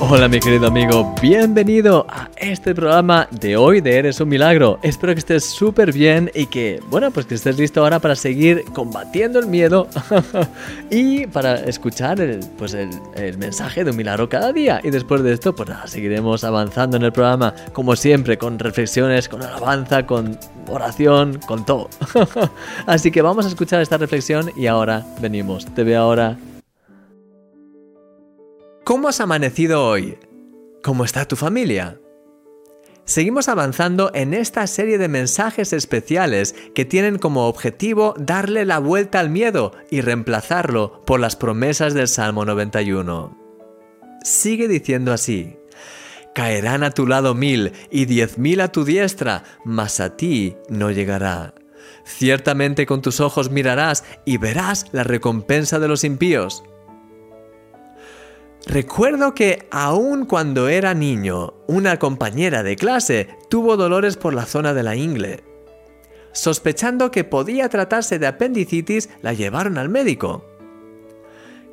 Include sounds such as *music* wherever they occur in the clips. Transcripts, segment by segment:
Hola mi querido amigo, bienvenido a este programa de hoy de Eres un Milagro. Espero que estés súper bien y que, bueno, pues que estés listo ahora para seguir combatiendo el miedo *laughs* y para escuchar el, pues el, mensaje de un milagro cada día. Y después de esto, pues nada, seguiremos avanzando en el programa, como siempre, con reflexiones, con alabanza, con oración, con todo. *laughs* Así que vamos a escuchar esta reflexión y ahora venimos. Te veo ahora ¿Cómo has amanecido hoy? ¿Cómo está tu familia? Seguimos avanzando en esta serie de mensajes especiales que tienen como objetivo darle la vuelta al miedo y reemplazarlo por las promesas del Salmo 91. Sigue diciendo así, caerán a tu lado mil y diez mil a tu diestra, mas a ti no llegará. Ciertamente con tus ojos mirarás y verás la recompensa de los impíos Recuerdo que aun cuando era niño, una compañera de clase tuvo dolores por la zona de la ingle. Sospechando que podía tratarse de apendicitis, la llevaron al médico.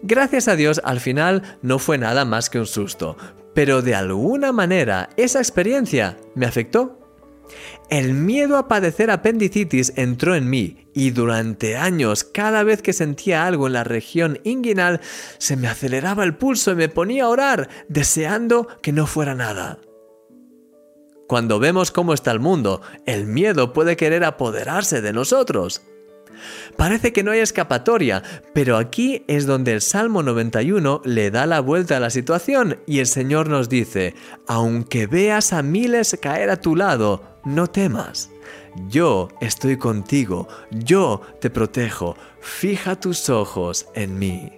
Gracias a Dios, al final no fue nada más que un susto, pero de alguna manera esa experiencia me afectó. El miedo a padecer apendicitis entró en mí y durante años cada vez que sentía algo en la región inguinal se me aceleraba el pulso y me ponía a orar deseando que no fuera nada. Cuando vemos cómo está el mundo, el miedo puede querer apoderarse de nosotros. Parece que no hay escapatoria, pero aquí es donde el Salmo 91 le da la vuelta a la situación y el Señor nos dice, aunque veas a miles caer a tu lado, no temas. Yo estoy contigo, yo te protejo, fija tus ojos en mí.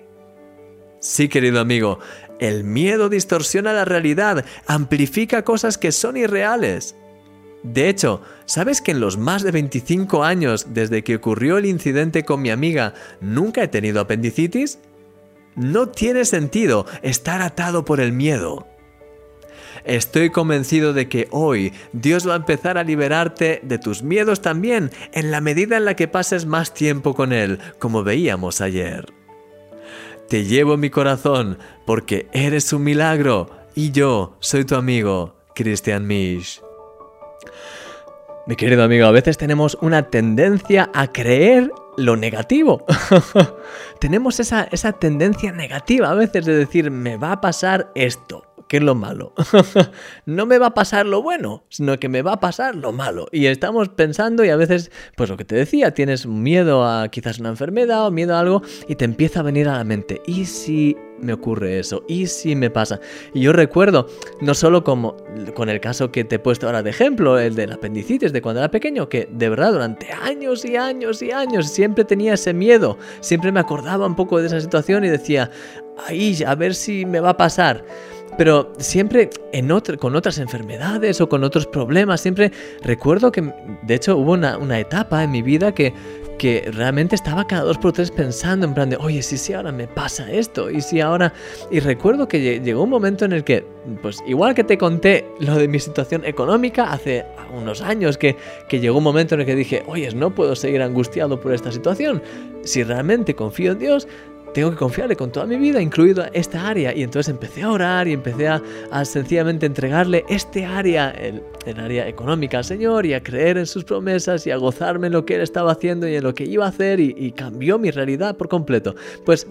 Sí, querido amigo, el miedo distorsiona la realidad, amplifica cosas que son irreales. De hecho, ¿sabes que en los más de 25 años desde que ocurrió el incidente con mi amiga nunca he tenido apendicitis? No tiene sentido estar atado por el miedo. Estoy convencido de que hoy Dios va a empezar a liberarte de tus miedos también en la medida en la que pases más tiempo con Él, como veíamos ayer. Te llevo mi corazón porque eres un milagro y yo soy tu amigo, Christian Misch. Mi querido amigo, a veces tenemos una tendencia a creer lo negativo. *laughs* tenemos esa, esa tendencia negativa a veces de decir, me va a pasar esto ¿qué es lo malo? *laughs* no me va a pasar lo bueno, sino que me va a pasar lo malo. Y estamos pensando y a veces, pues lo que te decía, tienes miedo a quizás una enfermedad o miedo a algo y te empieza a venir a la mente, ¿y si me ocurre eso? ¿Y si me pasa? Y yo recuerdo, no solo como con el caso que te he puesto ahora de ejemplo, el del apendicitis de cuando era pequeño, que de verdad durante años y años y años siempre tenía ese miedo, siempre me acordaba un poco de esa situación y decía, ahí, a ver si me va a pasar. Pero siempre con otras enfermedades o con otros problemas, siempre recuerdo que, de hecho, hubo una, etapa en mi vida que, que realmente estaba cada dos por tres pensando en plan de, oye, si sí, ahora me pasa esto, y si ahora... Y recuerdo que llegó un momento en el que, pues igual que te conté lo de mi situación económica hace unos años, que, que llegó un momento en el que dije, oye, no puedo seguir angustiado por esta situación. Si realmente confío en Dios, tengo que confiarle con toda mi vida, incluido esta área. Y entonces empecé a orar y empecé a, sencillamente entregarle este área, el, área económica al Señor, y a creer en sus promesas y a gozarme en lo que Él estaba haciendo y en lo que iba a hacer, y, y cambió mi realidad por completo. Pues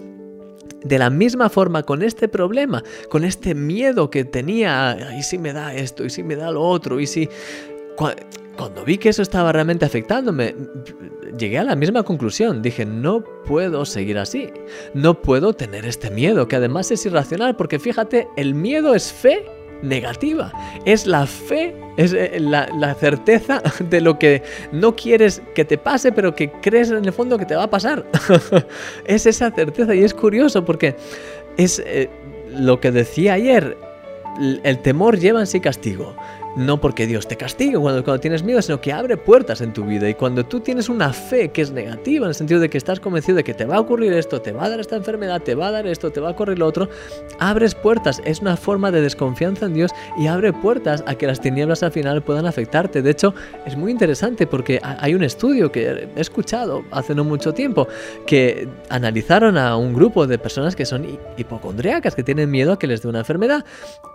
de la misma forma con este problema, con este miedo que tenía, y si me da esto, y si me da lo otro, y si... Cuando vi que eso estaba realmente afectándome, llegué a la misma conclusión. Dije, no puedo seguir así. No puedo tener este miedo, que además es irracional, porque fíjate, el miedo es fe negativa. Es la fe, es eh, la, certeza *laughs* de lo que no quieres que te pase, pero que crees en el fondo que te va a pasar. *laughs* es esa certeza y es curioso porque es eh, lo que decía ayer. El temor lleva en sí castigo. No porque Dios te castigue cuando, cuando tienes miedo, sino que abre puertas en tu vida. Y cuando tú tienes una fe que es negativa, en el sentido de que estás convencido de que te va a ocurrir esto, te va a dar esta enfermedad, te va a dar esto, te va a ocurrir lo otro, abres puertas. Es una forma de desconfianza en Dios y abre puertas a que las tinieblas al final puedan afectarte. De hecho, es muy interesante porque hay un estudio que he escuchado hace no mucho tiempo que analizaron a un grupo de personas que son hipocondríacas, que tienen miedo a que les dé una enfermedad.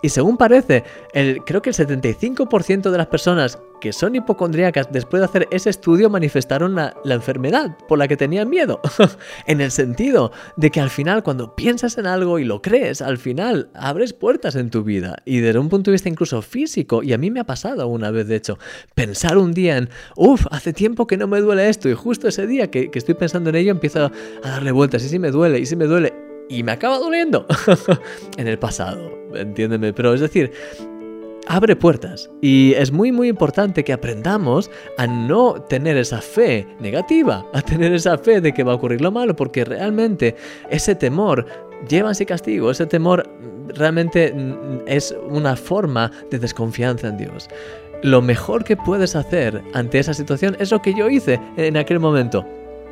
Y según parece, el, creo que el 75% de las personas que son hipocondríacas después de hacer ese estudio manifestaron la, enfermedad por la que tenían miedo. *laughs* en el sentido de que al final cuando piensas en algo y lo crees, al final abres puertas en tu vida. Y desde un punto de vista incluso físico, y a mí me ha pasado una vez de hecho, pensar un día en, uff, hace tiempo que no me duele esto y justo ese día que, que estoy pensando en ello empiezo a darle vueltas y si me duele, y si me duele y me acaba doliendo *laughs* en el pasado, entiéndeme, pero es decir, abre puertas y es muy muy importante que aprendamos a no tener esa fe negativa, a tener esa fe de que va a ocurrir lo malo, porque realmente ese temor lleva ese castigo, ese temor realmente es una forma de desconfianza en Dios. Lo mejor que puedes hacer ante esa situación es lo que yo hice en aquel momento.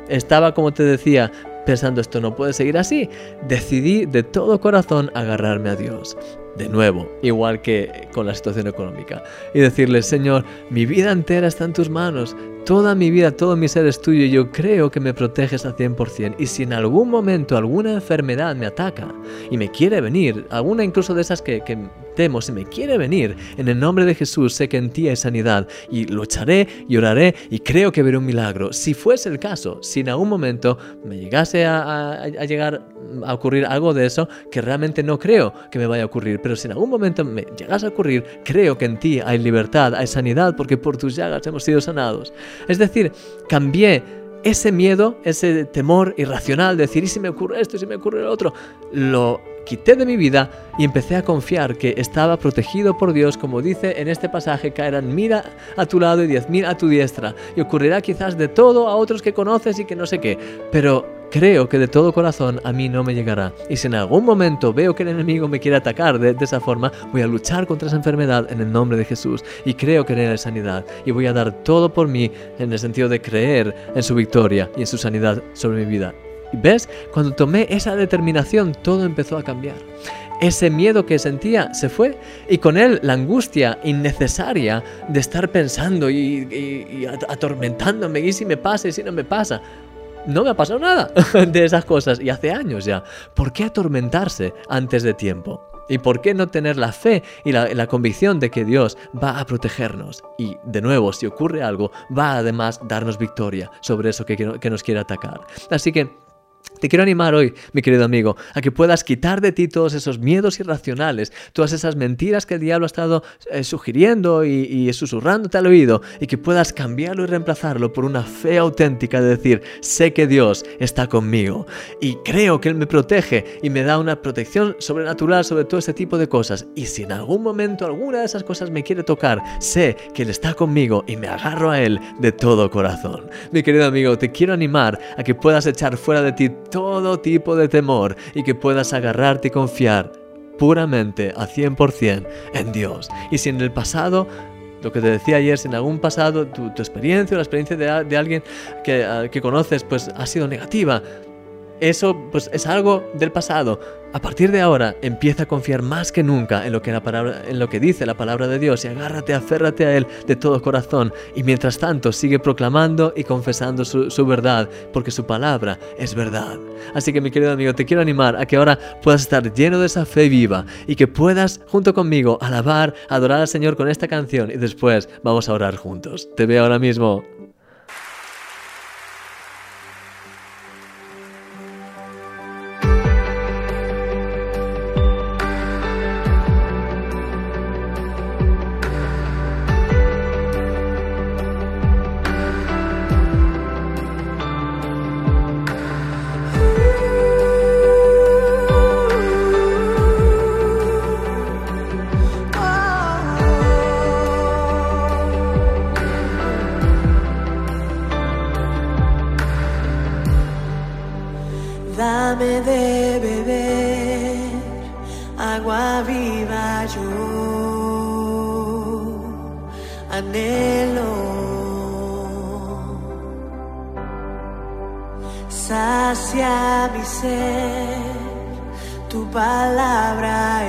Estaba, como te decía, pensando esto no puede seguir así, decidí de todo corazón agarrarme a Dios. De nuevo, igual que con la situación económica. Y decirle, Señor, mi vida entera está en tus manos. Toda mi vida, todo mi ser es tuyo y yo creo que me proteges al 100%. Y si en algún momento alguna enfermedad me ataca y me quiere venir, alguna incluso de esas que, que temo, si me quiere venir, en el nombre de Jesús sé que en ti hay sanidad y lucharé y oraré y creo que veré un milagro. Si fuese el caso, si en algún momento me llegase a, llegar a ocurrir algo de eso, que realmente no creo que me vaya a ocurrir, pero si en algún momento me llegase a ocurrir, creo que en ti hay libertad, hay sanidad, porque por tus llagas hemos sido sanados. Es decir, cambié ese miedo, ese temor irracional de decir, ¿y si me ocurre esto, y si me ocurre lo otro? Lo quité de mi vida y empecé a confiar que estaba protegido por Dios, como dice en este pasaje, caerán mil a tu lado y diez mil a tu diestra, y ocurrirá quizás de todo a otros que conoces y que no sé qué, pero creo que de todo corazón a mí no me llegará. Y si en algún momento veo que el enemigo me quiere atacar de, esa forma, voy a luchar contra esa enfermedad en el nombre de Jesús, y creo que en sanidad, y voy a dar todo por mí en el sentido de creer en su victoria y en su sanidad sobre mi vida. Y ves, cuando tomé esa determinación, todo empezó a cambiar. Ese miedo que sentía se fue y con él la angustia innecesaria de estar pensando y, atormentándome y si me pasa y si no me pasa. No me ha pasado nada *laughs* de esas cosas y hace años ya. ¿Por qué atormentarse antes de tiempo? ¿Y por qué no tener la fe y la, convicción de que Dios va a protegernos? Y de nuevo, si ocurre algo, va además darnos victoria sobre eso que, que nos quiere atacar. Así que te quiero animar hoy, mi querido amigo, a que puedas quitar de ti todos esos miedos irracionales, todas esas mentiras que el diablo ha estado eh, sugiriendo y, y, susurrándote al oído, y que puedas cambiarlo y reemplazarlo por una fe auténtica de decir, sé que Dios está conmigo y creo que Él me protege y me da una protección sobrenatural sobre todo este tipo de cosas. Y si en algún momento alguna de esas cosas me quiere tocar, sé que Él está conmigo y me agarro a Él de todo corazón. Mi querido amigo, te quiero animar a que puedas echar fuera de ti todo tipo de temor y que puedas agarrarte y confiar puramente a 100% en Dios. Y si en el pasado lo que te decía ayer, si en algún pasado tu, experiencia o la experiencia de, alguien que, que, conoces pues ha sido negativa, eso pues es algo del pasado. A partir de ahora empieza a confiar más que nunca en lo que, la palabra, en lo que dice la palabra de Dios y agárrate, aférrate a Él de todo corazón y mientras tanto sigue proclamando y confesando su, su verdad porque su palabra es verdad. Así que mi querido amigo, te quiero animar a que ahora puedas estar lleno de esa fe viva y que puedas junto conmigo alabar, adorar al Señor con esta canción y después vamos a orar juntos. Te veo ahora mismo. Agua viva yo. anhelo. Sacia mi ser, tu palabra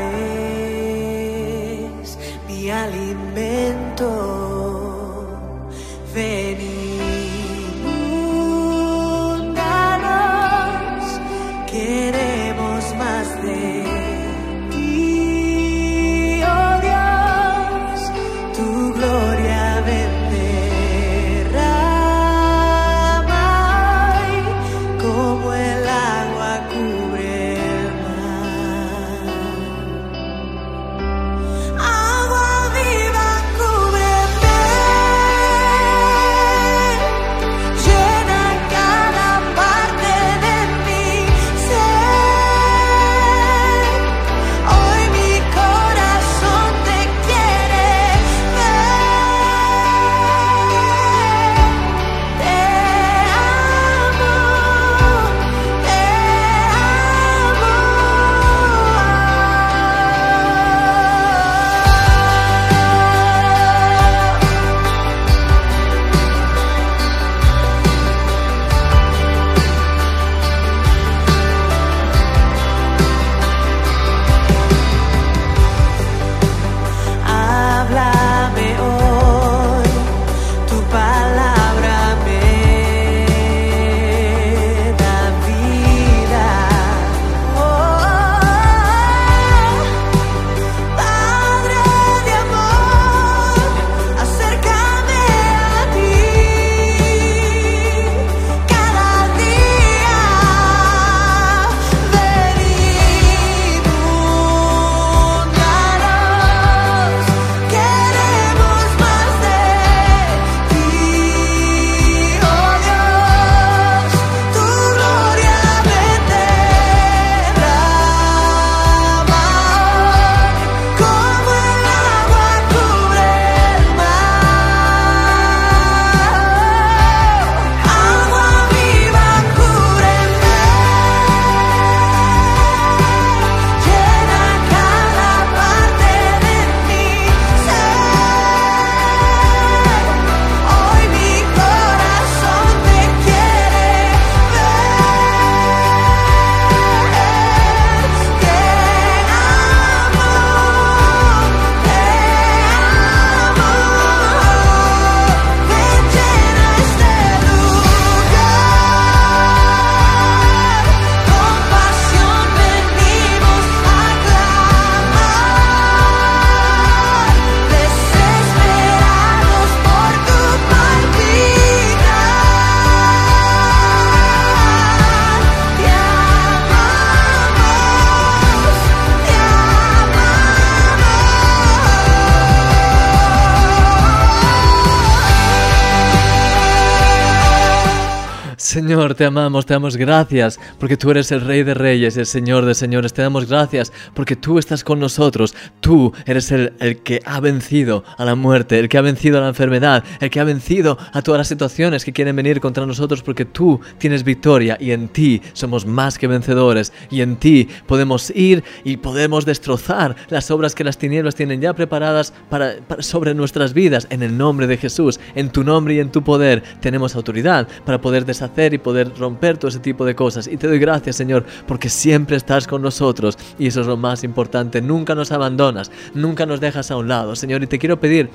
Señor, te amamos, te damos gracias porque tú eres el Rey de Reyes, el Señor de Señores. Te damos gracias porque tú estás con nosotros. Tú eres el, el que ha vencido a la muerte, el que ha vencido a la enfermedad, el que ha vencido a todas las situaciones que quieren venir contra nosotros porque tú tienes victoria y en ti somos más que vencedores y en ti podemos ir y podemos destrozar las obras que las tinieblas tienen ya preparadas para, para- sobre nuestras vidas en el nombre de Jesús. En tu nombre y en tu poder tenemos autoridad para poder deshacer y poder romper todo ese tipo de cosas. Y te doy gracias, Señor, porque siempre estás con nosotros y eso es lo más importante. Nunca nos abandonas, nunca nos dejas a un lado, Señor. Y te quiero pedir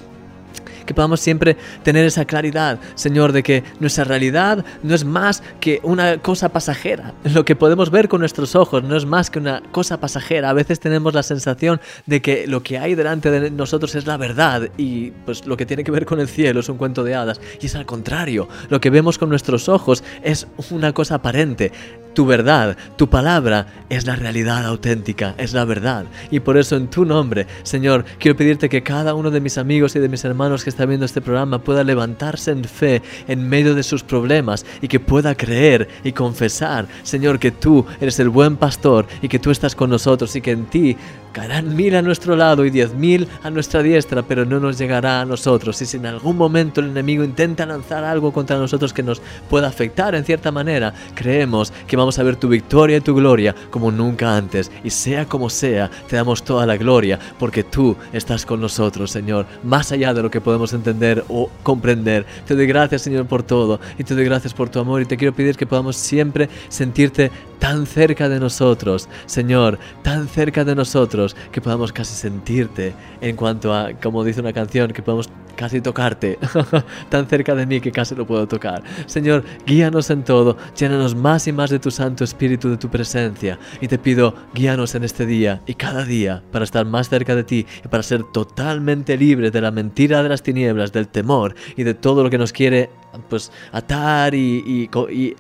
que podamos siempre tener esa claridad, Señor, de que nuestra realidad no es más que una cosa pasajera. Lo que podemos ver con nuestros ojos no es más que una cosa pasajera. A veces tenemos la sensación de que lo que hay delante de nosotros es la verdad y pues lo que tiene que ver con el cielo es un cuento de hadas. Y es al contrario, lo que vemos con nuestros ojos es una cosa aparente. Tu verdad, tu palabra es la realidad auténtica, es la verdad. Y por eso en tu nombre, Señor, quiero pedirte que cada uno de mis amigos y de mis hermanos que está viendo este programa pueda levantarse en fe en medio de sus problemas y que pueda creer y confesar, Señor, que tú eres el buen pastor y que tú estás con nosotros y que en ti Caerán mil a nuestro lado y diez mil a nuestra diestra, pero no nos llegará a nosotros. Y si en algún momento el enemigo intenta lanzar algo contra nosotros que nos pueda afectar en cierta manera, creemos que vamos a ver tu victoria y tu gloria como nunca antes. Y sea como sea, te damos toda la gloria, porque tú estás con nosotros, Señor, más allá de lo que podemos entender o comprender. Te doy gracias, Señor, por todo, y te doy gracias por tu amor, y te quiero pedir que podamos siempre sentirte tan cerca de nosotros, Señor, tan cerca de nosotros, que podamos casi sentirte en cuanto a, como dice una canción, que podamos casi tocarte, *laughs* tan cerca de mí que casi lo puedo tocar. Señor, guíanos en todo, llénanos más y más de tu Santo Espíritu, de tu presencia, y te pido, guíanos en este día y cada día para estar más cerca de ti y para ser totalmente libres de la mentira de las tinieblas, del temor y de todo lo que nos quiere pues atar y, y,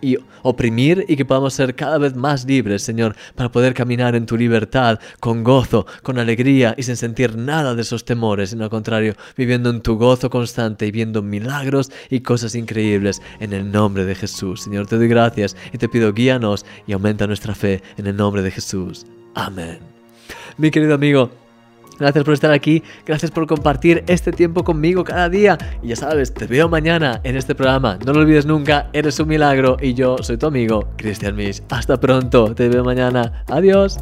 y oprimir y que podamos ser cada vez más libres, Señor, para poder caminar en tu libertad, con gozo, con alegría y sin sentir nada de esos temores, sino al contrario, viviendo en tu gozo constante y viendo milagros y cosas increíbles en el nombre de Jesús. Señor, te doy gracias y te pido guíanos y aumenta nuestra fe en el nombre de Jesús. Amén. Mi querido amigo, Gracias por estar aquí, gracias por compartir este tiempo conmigo cada día. Y ya sabes, te veo mañana en este programa. No lo olvides nunca, eres un milagro y yo soy tu amigo, Cristian Misch. Hasta pronto, te veo mañana. Adiós.